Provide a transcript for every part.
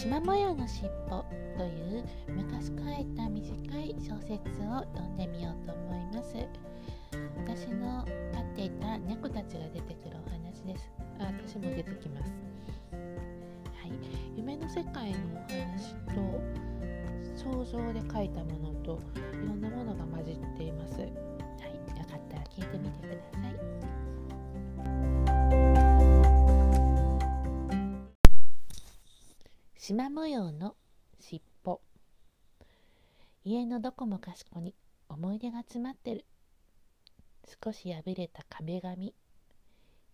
縞模様のしっぽという昔書いた短い小説を読んでみようと思います。私の飼っていた猫たちが出てくるお話です。あ私も出てきます。はい。夢の世界のお話と想像で書いたものといろんなものが混じっています。はい。よかったら聞いてみてください。縞模様の尻尾。家のどこもかしこに思い出が詰まってる。少し破れた壁紙。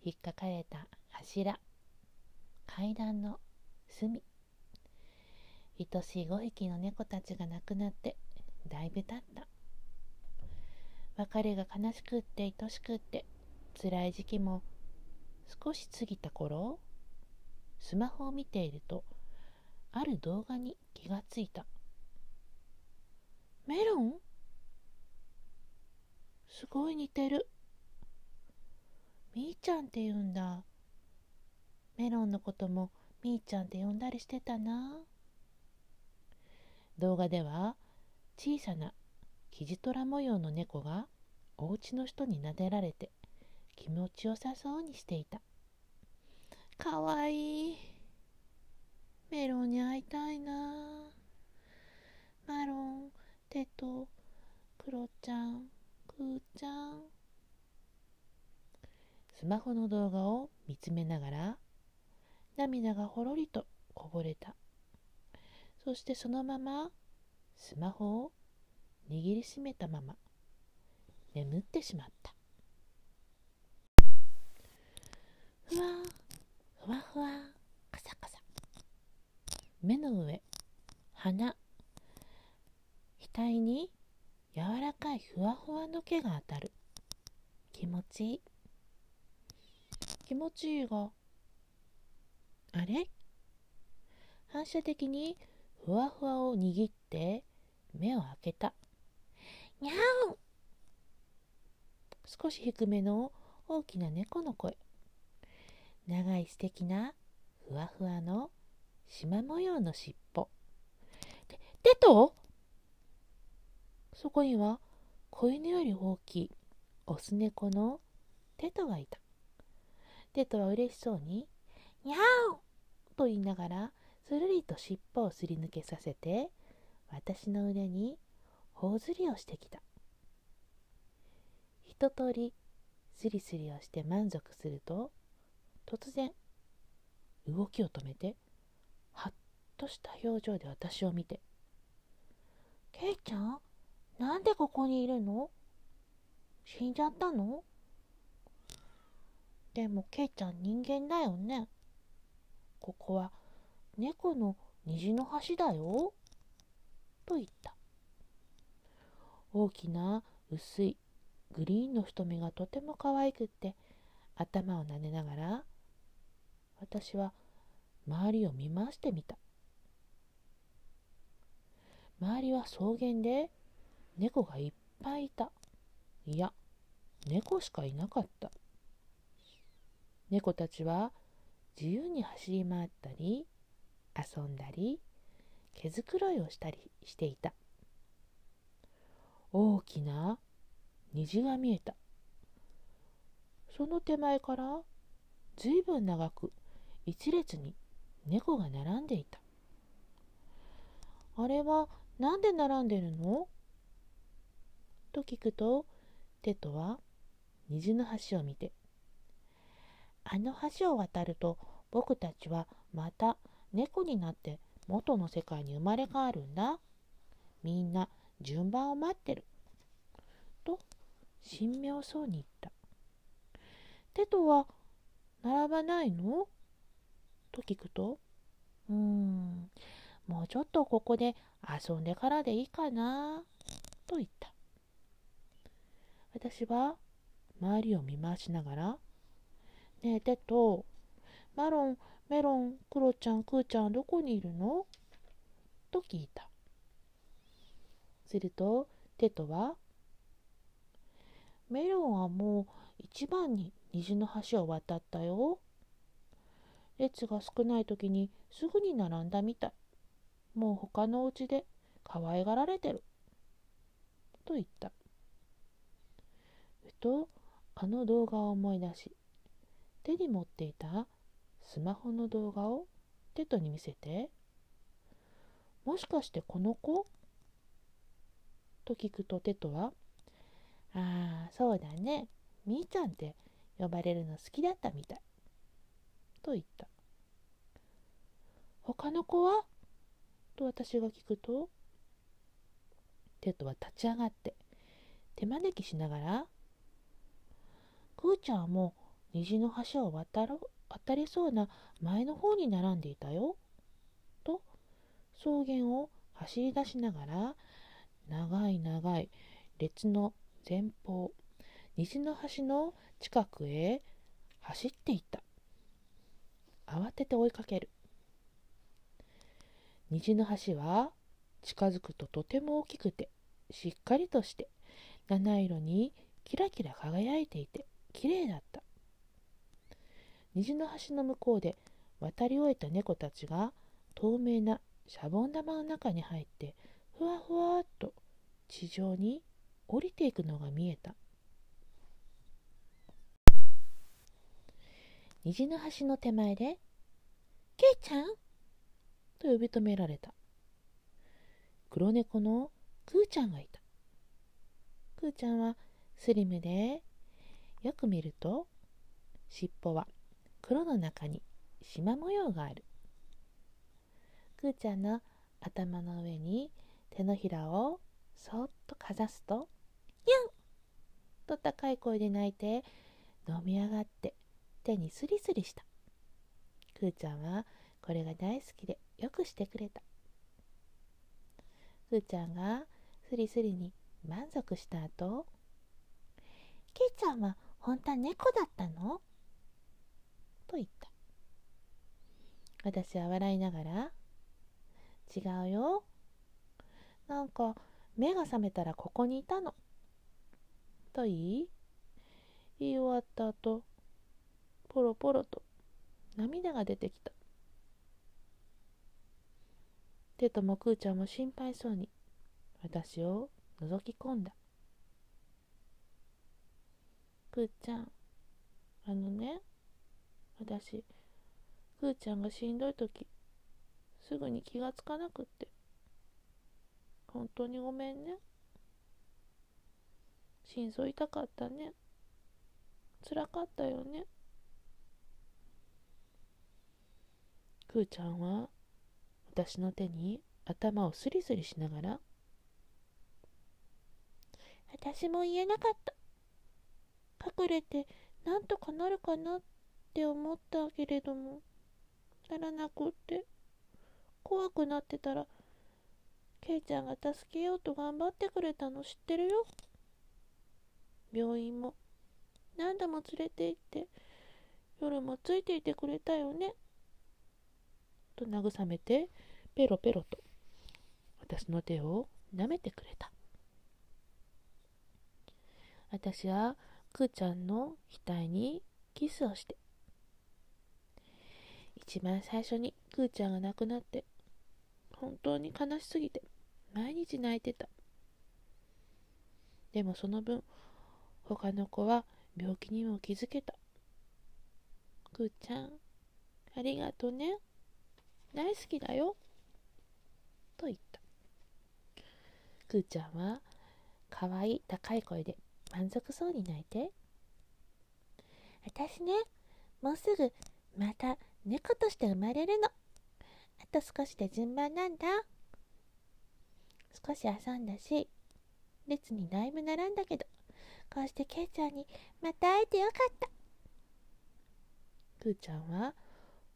引っかかれた柱。階段の隅。愛しい5匹の猫たちが亡くなってだいぶ経った。別れが悲しくって愛しくって辛い時期も少し過ぎた頃スマホを見ているとある動画に気がついた。メロン？すごい似てる。みーちゃんって言うんだ。メロンのこともみーちゃんって呼んだりしてたな。動画では小さなキジトラ模様の猫がお家の人に撫でられて気持ちよさそうにしていた。かわいい。メロンに会いたいなマロン、テト、クロちゃん、クーちゃん。スマホの動画を見つめながら涙がほろりとこぼれた。そしてそのままスマホを握りしめたまま眠ってしまった。ふわふわふわカサカサ目の上鼻額に柔らかいふわふわの毛が当たる気持ちいい気持ちいいがあれ反射的にふわふわを握って目を開けたにゃん少し低めの大きな猫の声長い素敵なふわふわの縞模様の尻尾。で、テトそこには子犬より大きいオス猫のテトがいた。テトは嬉しそうに、にゃーと言いながら、するりと尻尾をすり抜けさせて、私の腕に頬ずりをしてきた。一通りスリスリをして満足すると、突然、動きを止めて、とした表情で私を見て「ケイちゃん？なんでここにいるの？死んじゃったの?」でもケイちゃん人間だよね。ここは猫の虹の橋だよ。と言った。大きな薄いグリーンの瞳がとても可愛くって頭を撫でながら私は周りを見回してみた。周りは草原で猫がいっぱいいた。いや、猫しかいなかった。猫たちは自由に走り回ったり、遊んだり、毛づくろいをしたりしていた。大きな虹が見えた。その手前からずいぶん長く一列に猫が並んでいた。あれはなんで並んでるの？と聞くと、テトは虹の橋を見て、あの橋を渡ると僕たちはまた猫になって元の世界に生まれ変わるんだ。みんな順番を待ってる。と神妙そうに言った。テトは並ばないの？と聞くと、うーん、もうちょっとここで遊んでからでいいかなと言った。私は周りを見回しながら、ねえ、テト、マロン、メロン、クロちゃん、クーちゃん、どこにいるの？と聞いた。すると、テトは、メロンはもう一番に虹の橋を渡ったよ。列が少ない時にすぐに並んだみたい。もう他のお家で可愛がられてる。と言った。ふとあの動画を思い出し、手に持っていたスマホの動画をテトに見せて、もしかしてこの子？と聞くとテトは、ああ、そうだね。みーちゃんって呼ばれるの好きだったみたい。と言った。他の子は？と私が聞くと、テトは立ち上がって手招きしながら、くーちゃんはもう虹の橋を渡ろ渡りそうな前の方に並んでいたよ。と草原を走り出しながら長い長い列の前方虹の橋の近くへ走っていった慌てて追いかける虹の橋は近づくととても大きくてしっかりとして七色にキラキラ輝いていてきれいだった虹の橋の向こうで渡り終えた猫たちが透明なシャボン玉の中に入ってふわふわっと地上に降りていくのが見えた虹の橋の手前で「ケイちゃん!」と呼び止められた。黒猫のクーちゃんがいた。クーちゃんはスリムでよく見ると尻尾は黒の中に縞模様がある。くーちゃんの頭の上に手のひらをそっとかざすと「ユン!」と高い声で泣いて飲み上がって手にスリスリした。くーちゃんはこれが大好きでよくしてくれたくーちゃんがスリスリに満足した後「けいちゃんは本当は猫だったの?」と言った私は笑いながら違うよ。なんか目が覚めたらここにいたの。と言い、言い終わった後、ポロポロと涙が出てきた。テトもクーちゃんも心配そうに私を覗き込んだ。クーちゃん、あのね、私、クーちゃんがしんどい時、すぐに気がつかなくって。本当にごめんね。心臓痛かったね。辛かったよね。くーちゃんは私の手に頭をスリスリしながら私も言えなかった。隠れてなんとかなるかなって思ったけれどもならなくって怖くなってたらケイちゃんが助けようと頑張ってくれたの知ってるよ。病院も何度も連れて行って夜もついていてくれたよね。と慰めてペロペロと私の手を舐めてくれた。私はくーちゃんの額にキスをして一番最初にくーちゃんが亡くなって本当に悲しすぎて毎日泣いてた。でもその分他の子は病気にも気づけた。くーちゃんありがとね。大好きだよと言ったくーちゃんはかわいい高い声で満足そうに泣いて私ねもうすぐまた猫として生まれるのあと少しで順番なんだ。少し遊んだし、列にだいぶ並んだけど、こうしてケイちゃんにまた会えてよかった。くーちゃんは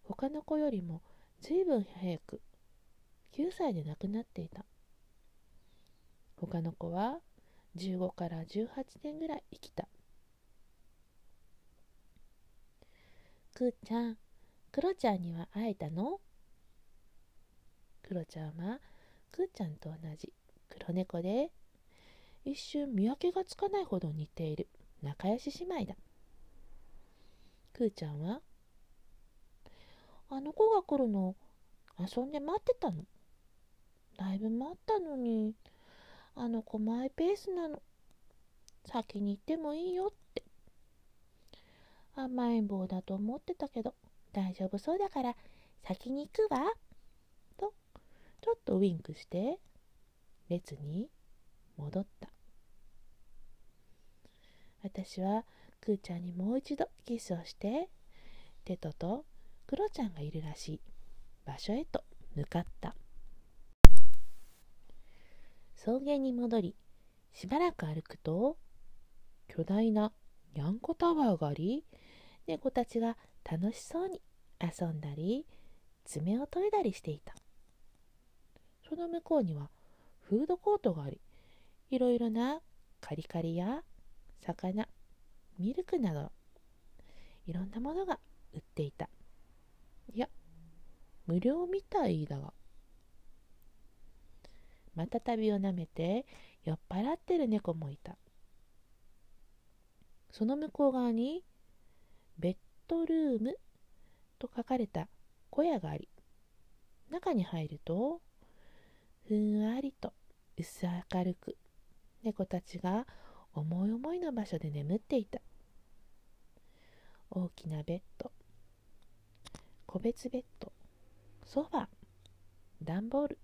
他の子よりもずいぶん早く9歳で亡くなっていた。他の子は15から18年ぐらい生きた。くーちゃん、クロちゃんには会えたの？クロちゃんはくーちゃんと同じ黒猫で一瞬見分けがつかないほど似ている仲良し姉妹だくーちゃんはあの子が来るの遊んで待ってたの。だいぶ待ったのに。あの子マイペースなの。先に行ってもいいよって。甘えん坊だと思ってたけど。大丈夫そうだから。先に行くわ。と。ちょっとウインクして。列に戻った。私はくーちゃんにもう一度キスをして。テトとクロちゃんがいるらしい。場所へと向かった。草原に戻りしばらく歩くと巨大なにゃんこタワーがあり猫たちが楽しそうに遊んだり爪を研いだりしていた。その向こうにはフードコートがありいろいろなカリカリや魚ミルクなどいろんなものが売っていた。いや無料みたいだがまた旅をなめて酔っ払ってる猫もいた。その向こう側にベッドルームと書かれた小屋があり中に入るとふんわりと薄明るく猫たちが思い思いの場所で眠っていた。大きなベッド個別ベッド。ソファ段ボール。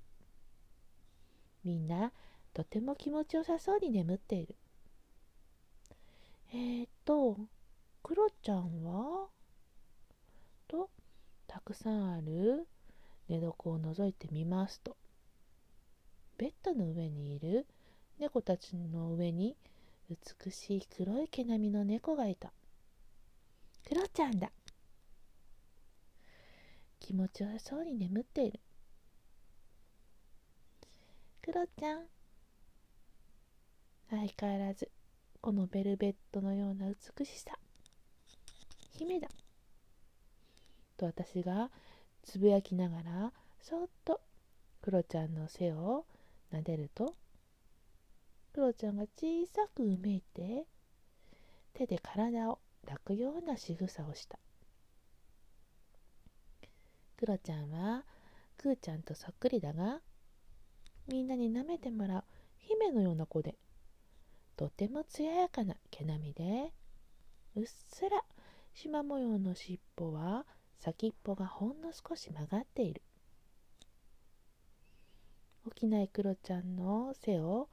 みんなとても気持ちよさそうに眠っている。えー、っとクロちゃんは？とたくさんある。寝床を覗いてみますと。ベッドの上にいる。猫たちの上に美しい黒い毛並みの猫がいた。クロちゃんだ。気持ちよそうに眠っている。クロちゃん。相変わらずこのベルベットのような美しさ。姫だ。と私がつぶやきながらそっとクロちゃんの背を撫でるとクロちゃんが小さくうめいて手で体を抱くような仕草をした。クロちゃんはクーちゃんとそっくりだがみんなに舐めてもらう姫のような子でとても艶やかな毛並みでうっすら縞模様の尻尾は先っぽがほんの少し曲がっている。起きないクロちゃんの背を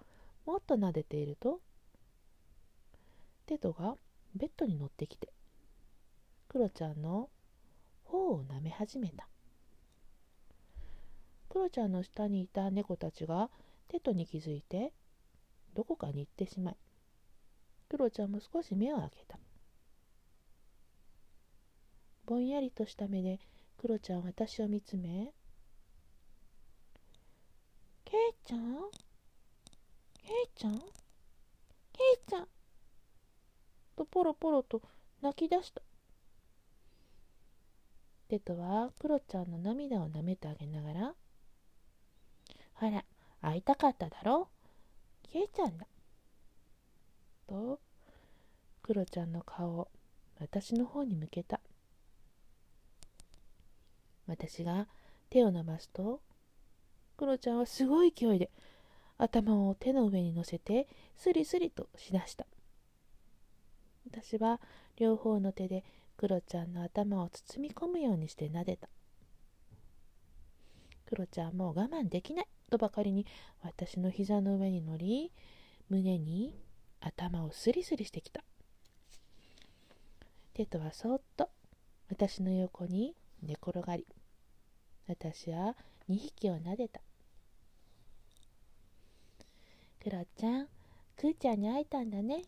もっと撫でているとテトがベッドに乗ってきてクロちゃんの頬を舐め始めた。クロちゃんの下にいた猫たちがテトに気づいてどこかに行ってしまいクロちゃんも少し目を開けた。ぼんやりとした目でクロちゃんは私を見つめ「ケイちゃん？ケイちゃん？ケイちゃん」とポロポロと泣き出した。テトはクロちゃんの涙を舐めてあげながらほら、会いたかっただろ？ケイちゃんだ。と、クロちゃんの顔を私の方に向けた。私が手を伸ばすと、クロちゃんはすごい勢いで頭を手の上に乗せてスリスリとしだした。私は両方の手でクロちゃんの頭を包み込むようにして撫でた。クロちゃんもう我慢できないとばかりに私の膝の上に乗り胸に頭をスリスリしてきた。テトはそっと私の横に寝転がり私は2匹を撫でたクロちゃんクーちゃんに会えたんだね。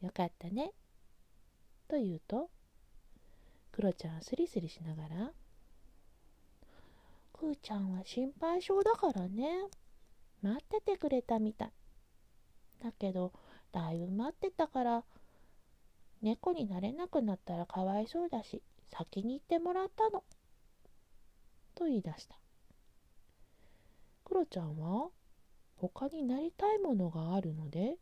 よかったね。と言うとクロちゃんはスリスリしながらくーちゃんは心配性だからね。待っててくれたみたい。だけどだいぶ待ってたから猫になれなくなったらかわいそうだし先に行ってもらったの。と言い出した。クロちゃんは他になりたいものがあるので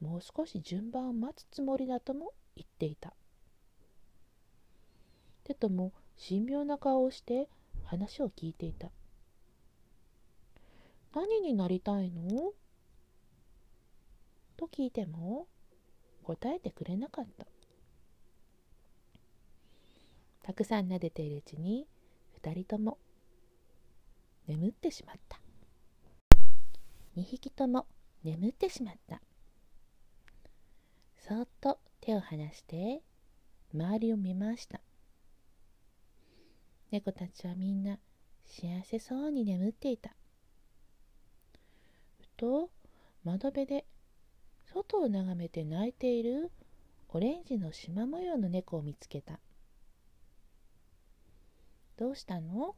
もう少し順番を待つつもりだとも言っていた。テトも神妙な顔をして話を聞いていた。何になりたいの？と聞いても答えてくれなかった。たくさん撫でているうちに2人とも眠ってしまった。2匹とも眠ってしまった。そっと手を離して周りを見ました。猫たちはみんな幸せそうに眠っていた。ふと窓辺で外を眺めて泣いているオレンジの縞模様の猫を見つけた。どうしたの？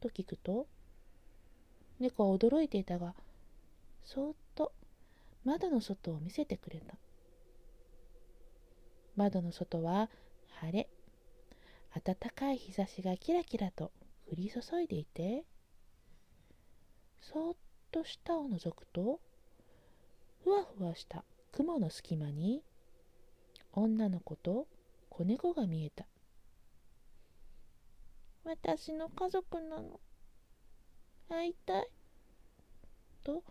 と聞くと猫は驚いていたがそっと窓の外を見せてくれた。窓の外は晴れ。暖かい日差しがキラキラと降り注いでいてそっと下を覗くとふわふわした雲の隙間に女の子と子猫が見えた。私の家族なの。会いたい。と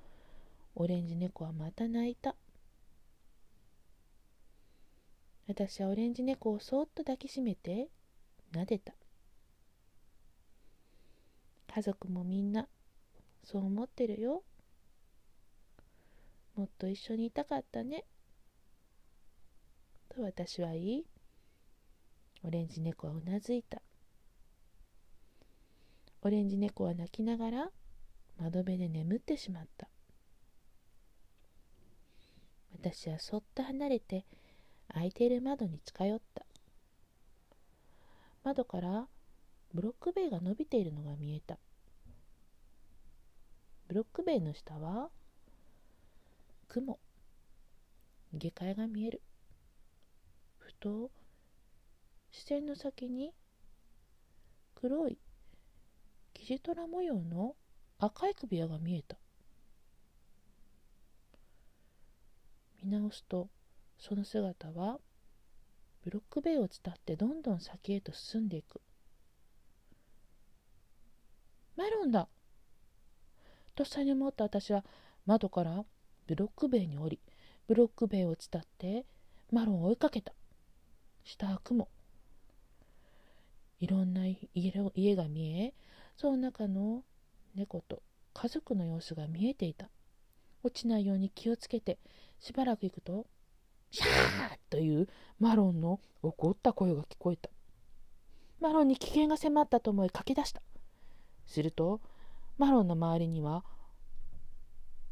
オレンジ猫はまた泣いた。私はオレンジ猫をそっと抱きしめて撫でた。家族もみんなそう思ってるよ。もっと一緒にいたかったね。と私は言い。オレンジ猫はうなずいた。オレンジ猫は泣きながら窓辺で眠ってしまった。私はそっと離れて開いている窓に近寄った。窓からブロック塀が伸びているのが見えた。ブロック塀の下は雲。下界が見える。ふと視線の先に黒いキジトラ模様の赤い首輪が見えた。見直すとその姿はブロック塀を伝ってどんどん先へと進んでいく。メロンだ。とっさに思った私は窓からブロック塀に降りブロック塀を伝ってマロンを追いかけた。下は雲。いろんな家が見えその中の猫と家族の様子が見えていた。落ちないように気をつけてしばらく行くとシャーというマロンの怒った声が聞こえた。マロンに危険が迫ったと思い駆け出した。するとマロンの周りには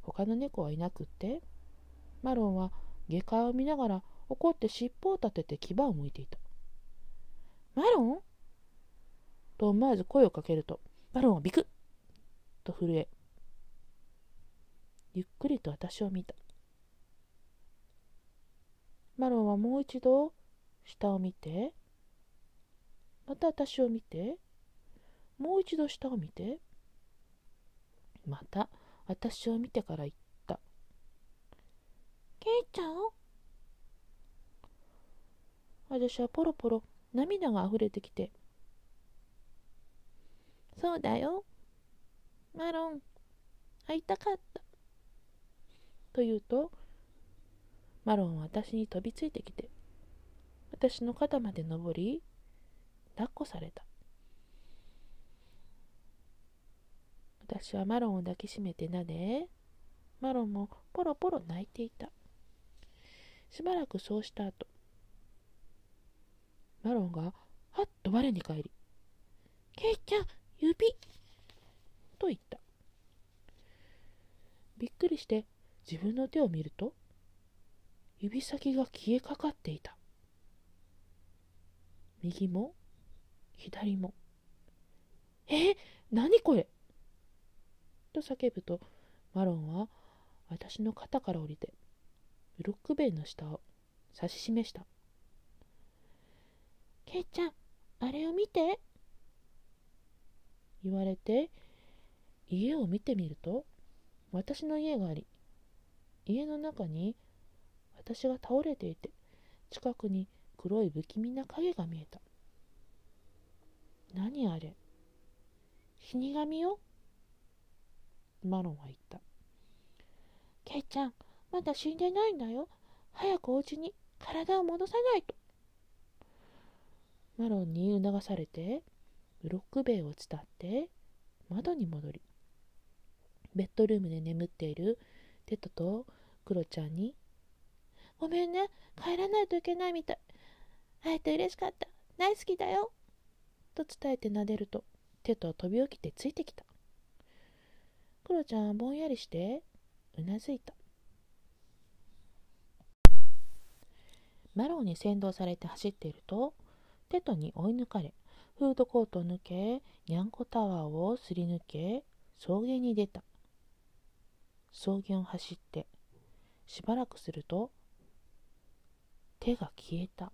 他の猫はいなくってマロンは下界を見ながら怒って尻尾を立てて牙をむいていた。マロン？と思わず声をかけるとマロンはビクッと震えゆっくりと私を見た。マロンはもう一度下を見て。また私を見て。もう一度下を見て。また私を見てから言った「ケイちゃん?」私はポロポロ涙があふれてきて「そうだよ。マロン会いたかった」と言うとマロンは私に飛びついてきて私の肩まで登り抱っこされた私はマロンを抱きしめてなでマロンもポロポロ泣いていたしばらくそうした後マロンがはっと我に返り「ケイちゃん指!」と言ったびっくりして自分の手を見ると指先が消えかかっていた。右も左も「え何これ!」と叫ぶとマロンは私の肩から降りてブロック塀の下を指し示した「ケイちゃんあれを見て」言われて家を見てみると私の家があり家の中に私が倒れていて近くに黒い不気味な影が見えた何あれ？死神よ？マロンは言った。ケイちゃん、まだ死んでないんだよ。早くお家に体を戻さないと。マロンに促されて、ブロック塀を伝って窓に戻り、ベッドルームで眠っているテトとクロちゃんに、ごめんね、帰らないといけないみたい。会えて嬉しかった。大好きだよ。と伝えて撫でると、テトは飛び起きてついてきた。クロちゃんぼんやりしてうなずいた。マロンに先導されて走っていると、テトに追い抜かれ、フードコートを抜け、にゃんこタワーをすり抜け、草原に出た。草原を走って、しばらくすると、手が消えた。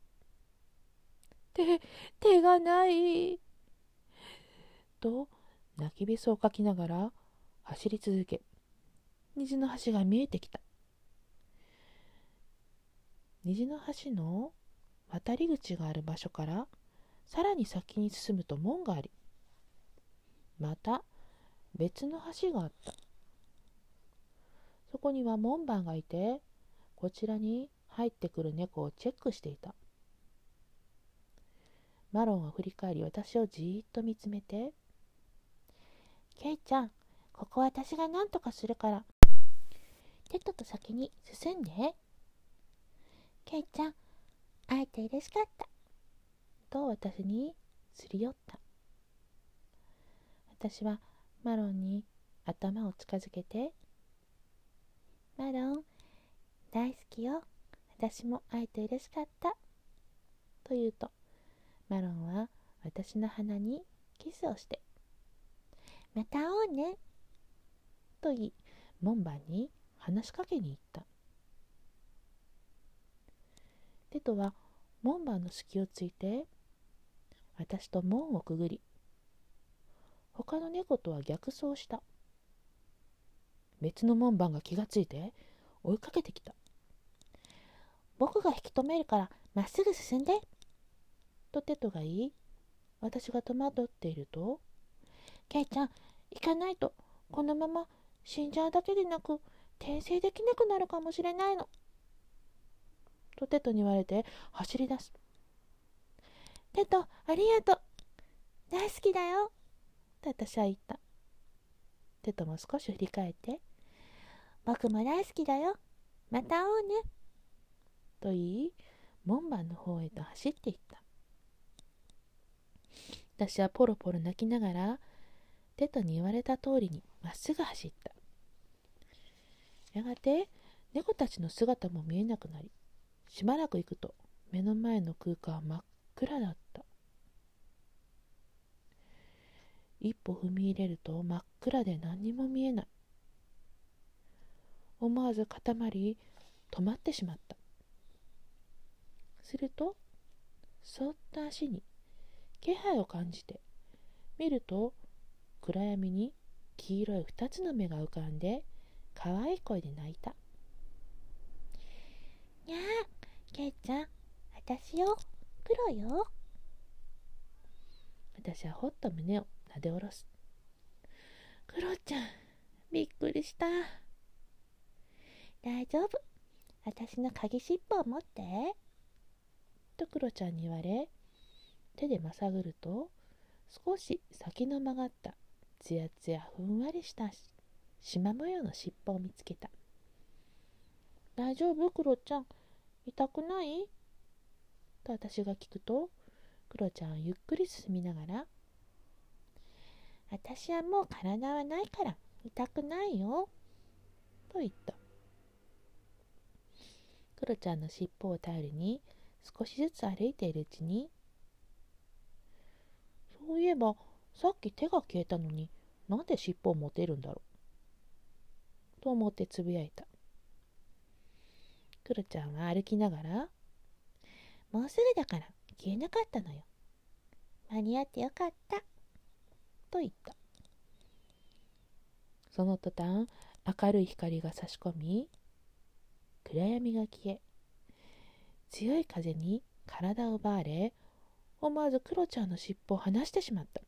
手、手がない。と、泣きべそをかきながら走り続け、虹の橋が見えてきた。虹の橋の渡り口がある場所からさらに先に進むと門がありまた別の橋があったそこには門番がいてこちらに入ってくる猫をチェックしていたマロンは振り返り私をじーっと見つめて「ケイちゃんここ私が何とかするからテトと先に進んで」ケイちゃん、会えて嬉しかった。と私にすり寄った。私はマロンに頭を近づけて、マロン、大好きよ。私も会えて嬉しかった。と言うと、マロンは私の鼻にキスをして、また会おうね。と言い、門番に話しかけに行った。テトは門番の隙をついて私と門をくぐり他の猫とは逆走した別の門番が気がついて追いかけてきた僕が引き止めるからまっすぐ進んでとテトが言い私が戸惑っているとケイちゃん行かないとこのまま死んじゃうだけでなく転生できなくなるかもしれないのとテトに言われて走り出す。テト、ありがとう。大好きだよ。と私は言った。テトも少し振り返って、僕も大好きだよ。また会おうね。と言い、門番の方へと走っていった。私はポロポロ泣きながら、テトに言われた通りにまっすぐ走った。やがて猫たちの姿も見えなくなり、しばらく行くと目の前の空間は真っ暗だった一歩踏み入れると真っ暗で何にも見えない思わず固まり止まってしまったするとそっと足に気配を感じて見ると暗闇に黄色い二つの目が浮かんで可愛い声で泣いた「にゃあけいちゃん、私よ、黒よ。私はほっと胸をなで下ろす。クロちゃん、びっくりした。大丈夫。私の鍵しっぽを持って。とクロちゃんに言われ、手でまさぐると、少し先の曲がったつやつやふんわりしたしま模様の尻尾を見つけた。大丈夫？クロちゃん。痛くない？と私が聞くと、クロちゃんはゆっくり進みながら、私はもう体はないから痛くないよ。と言った。クロちゃんの尻尾を頼りに少しずつ歩いているうちに、そういえばさっき手が消えたのになんで尻尾を持てるんだろう？と思ってつぶやいた。クロちゃんは歩きながら、もうすぐだから消えなかったのよ。間に合ってよかった。と言った。その途端、明るい光が差し込み、暗闇が消え、強い風に体を奪われ、思わずクロちゃんの尻尾を離してしまった。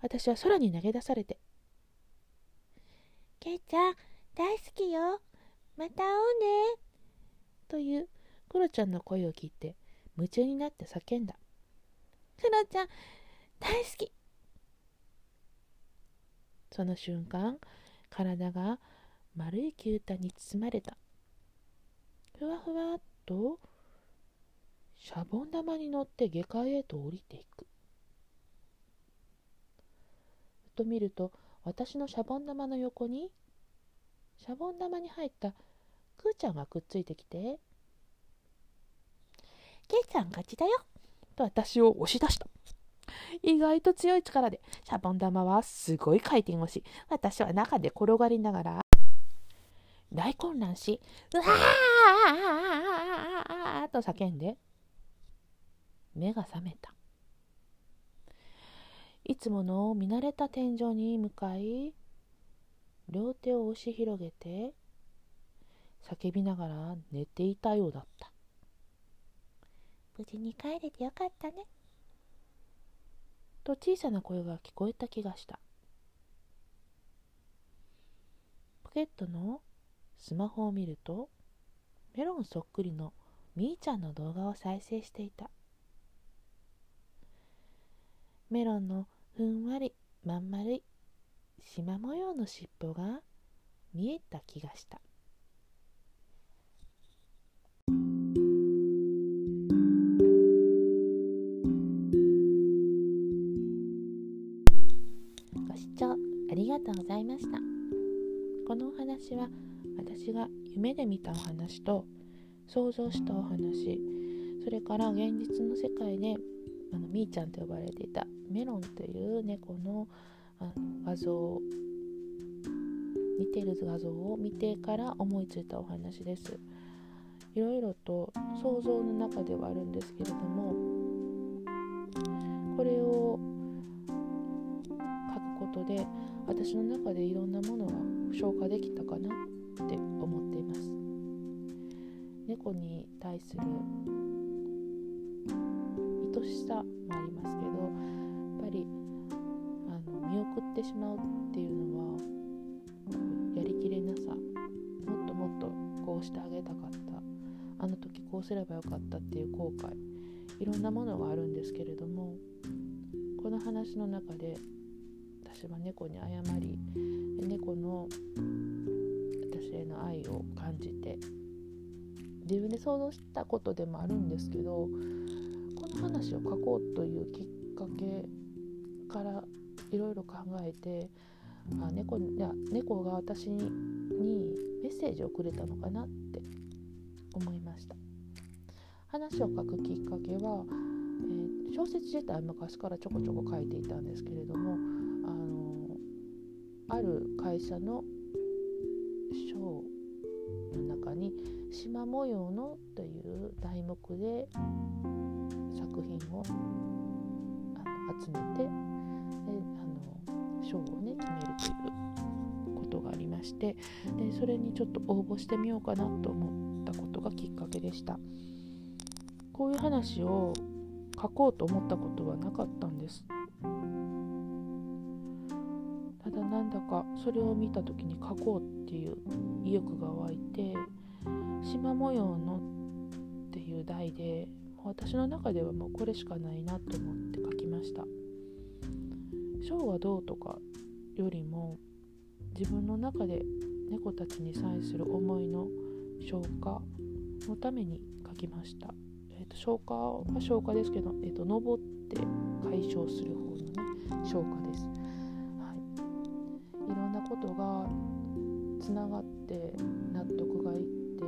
私は空に投げ出されて「ケイちゃん大好きよ。また会おうね」というクロちゃんの声を聞いて夢中になって叫んだ「クロちゃん大好き!」その瞬間体が丸い球体に包まれたふわふわっとシャボン玉に乗って下界へと降りていく。ふと見ると私のシャボン玉の横にシャボン玉に入ったくーちゃんがくっついてきて「けいちゃん勝ちだよ」と私を押し出した。意外と強い力でシャボン玉はすごい回転をし私は中で転がりながら大混乱し「うわー!」と叫んで目が覚めた。いつもの見慣れた天井に向かい両手を押し広げて叫びながら寝ていたようだった。無事に帰れてよかったね。と小さな声が聞こえた気がした。ポケットのスマホを見るとメロンそっくりのみーちゃんの動画を再生していた。メロンのふんわりまん丸い縞模様の尻尾が見えた気がした。私が夢で見たお話と想像したお話それから現実の世界であのみーちゃんと呼ばれていたメロンという猫のあの画像似てる画像を見てから思いついたお話です。いろいろと想像の中ではあるんですけれどもこれを書くことで私の中でいろんなものが消化できたかな。って思っています。猫に対する愛しさもありますけどやっぱりあの見送ってしまうっていうのはやりきれなさもっともっとこうしてあげたかった。あの時こうすればよかったっていう後悔。いろんなものがあるんですけれどもこの話の中で私は猫に謝り猫の私への愛を感じて自分で想像したことでもあるんですけどこの話を書こうというきっかけからいろいろ考えてあ猫いや猫が私にメッセージをくれたのかなって思いました。話を書くきっかけは、えー、小説自体昔からちょこちょこ書いていたんですけれどもあのある会社の賞の中に「縞模様の」という題目で作品を集めてであの賞をね決めるということがありましてでそれにちょっと応募してみようかなと思ったことがきっかけでした。こういう話を書こうと思ったことはなかったんです。なんだかそれを見た時に書こうっていう意欲が湧いて縞模様のっていう題で私の中ではもうこれしかないなと思って書きました。章がどうとかよりも自分の中で猫たちに際する思いの消化のために書きました、えーと、消化は消化ですけど、えーと、登って解消する方のね消化です、ことがつながって納得がいって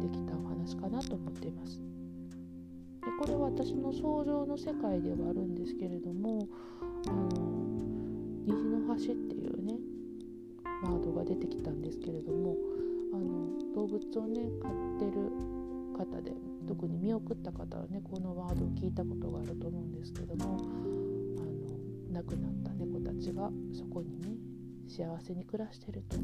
できたお話かなと思っています。でこれは私の想像の世界ではあるんですけれどもあの虹の橋っていうねワードが出てきたんですけれどもあの動物をね飼ってる方で特に見送った方はねこのワードを聞いたことがあると思うんですけどもあの亡くなった猫たちがそこにね幸せに暮らしてると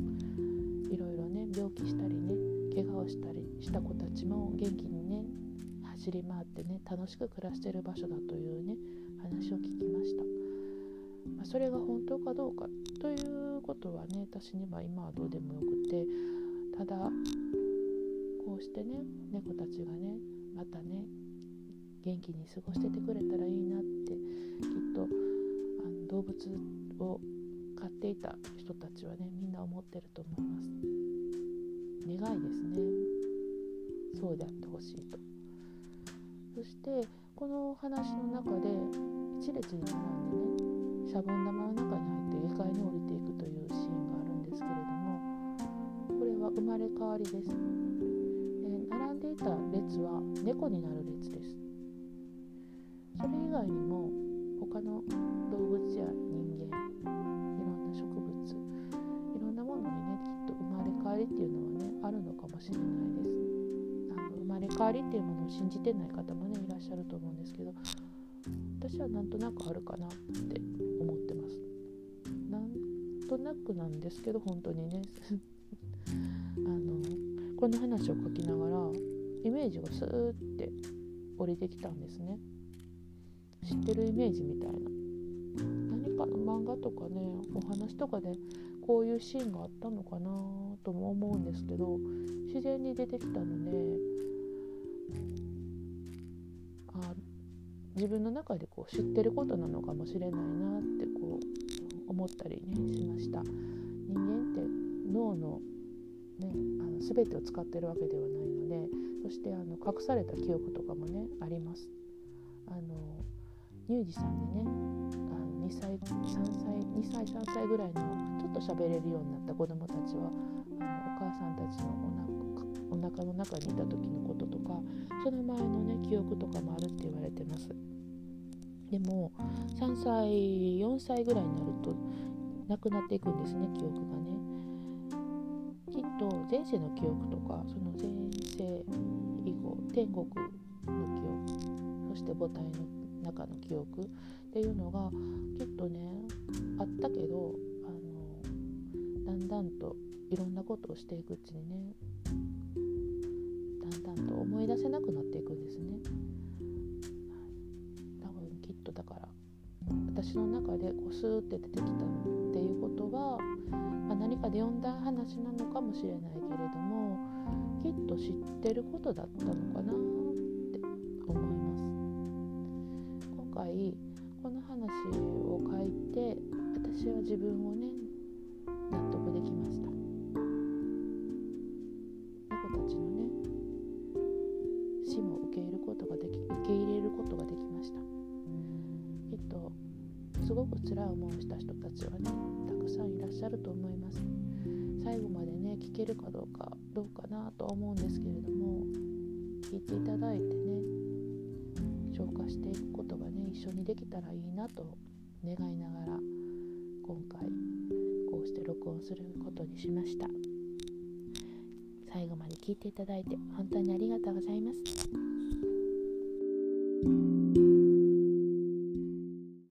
いろいろね病気したりね怪我をしたりした子たちも元気にね走り回ってね楽しく暮らしてる場所だというね話を聞きました、まあ、それが本当かどうかということはね私には今はどうでもよくてただこうしてね猫たちがねまたね元気に過ごしててくれたらいいなってきっとあの動物を飼っていた人たちはねみんな思ってると思います。願いですね。そうであってほしいと。そしてこの話の中で一列に並んでねシャボン玉の中に入って下界に降りていくというシーンがあるんですけれどもこれは生まれ変わりです、で並んでいた列は猫になる列です。それ以外にもの信じてない方もねいらっしゃると思うんですけど私はなんとなくあるかなって思ってます。なんとなくなんですけど本当にね。あのこの話を書きながらイメージがスーって降りてきたんですね。知ってるイメージみたいな。何かの漫画とかねお話とかでこういうシーンがあったのかなとも思うんですけど自然に出てきたので自分の中でこう知ってることなのかもしれないなってこう思ったりねしました。人間って脳のね、あの全てを使ってるわけではないのでそしてあの隠された記憶とかもねあります。あの乳児さんでねあの2歳3歳2歳3歳ぐらいのちょっと喋れるようになった子どもたちはあのお母さんたちのおなお腹の中にいた時のこととかその前のね記憶とかもあるって言われてます。でも3歳4歳ぐらいになるとなくなっていくんですね記憶がね。きっと前世の記憶とかその前世以後天国の記憶そして母体の中の記憶っていうのがきっとねあったけどあのだんだんといろんなことをしていくうちにねだんだんと思い出せなくなっていくんですね。多分きっとだから私の中でこうスーって出てきたっていうことは、まあ、何かで読んだ話なのかもしれないけれどもきっと知ってることだったのかなって思います。今回この話を書いて私は自分をね納得できましたでね聞けるかどうかどうかなとは思うんですけれども聞いていただいてね消化していくことがね一緒にできたらいいなと願いながら今回こうして録音することにしました。最後まで聞いていただいて本当にありがとうございます。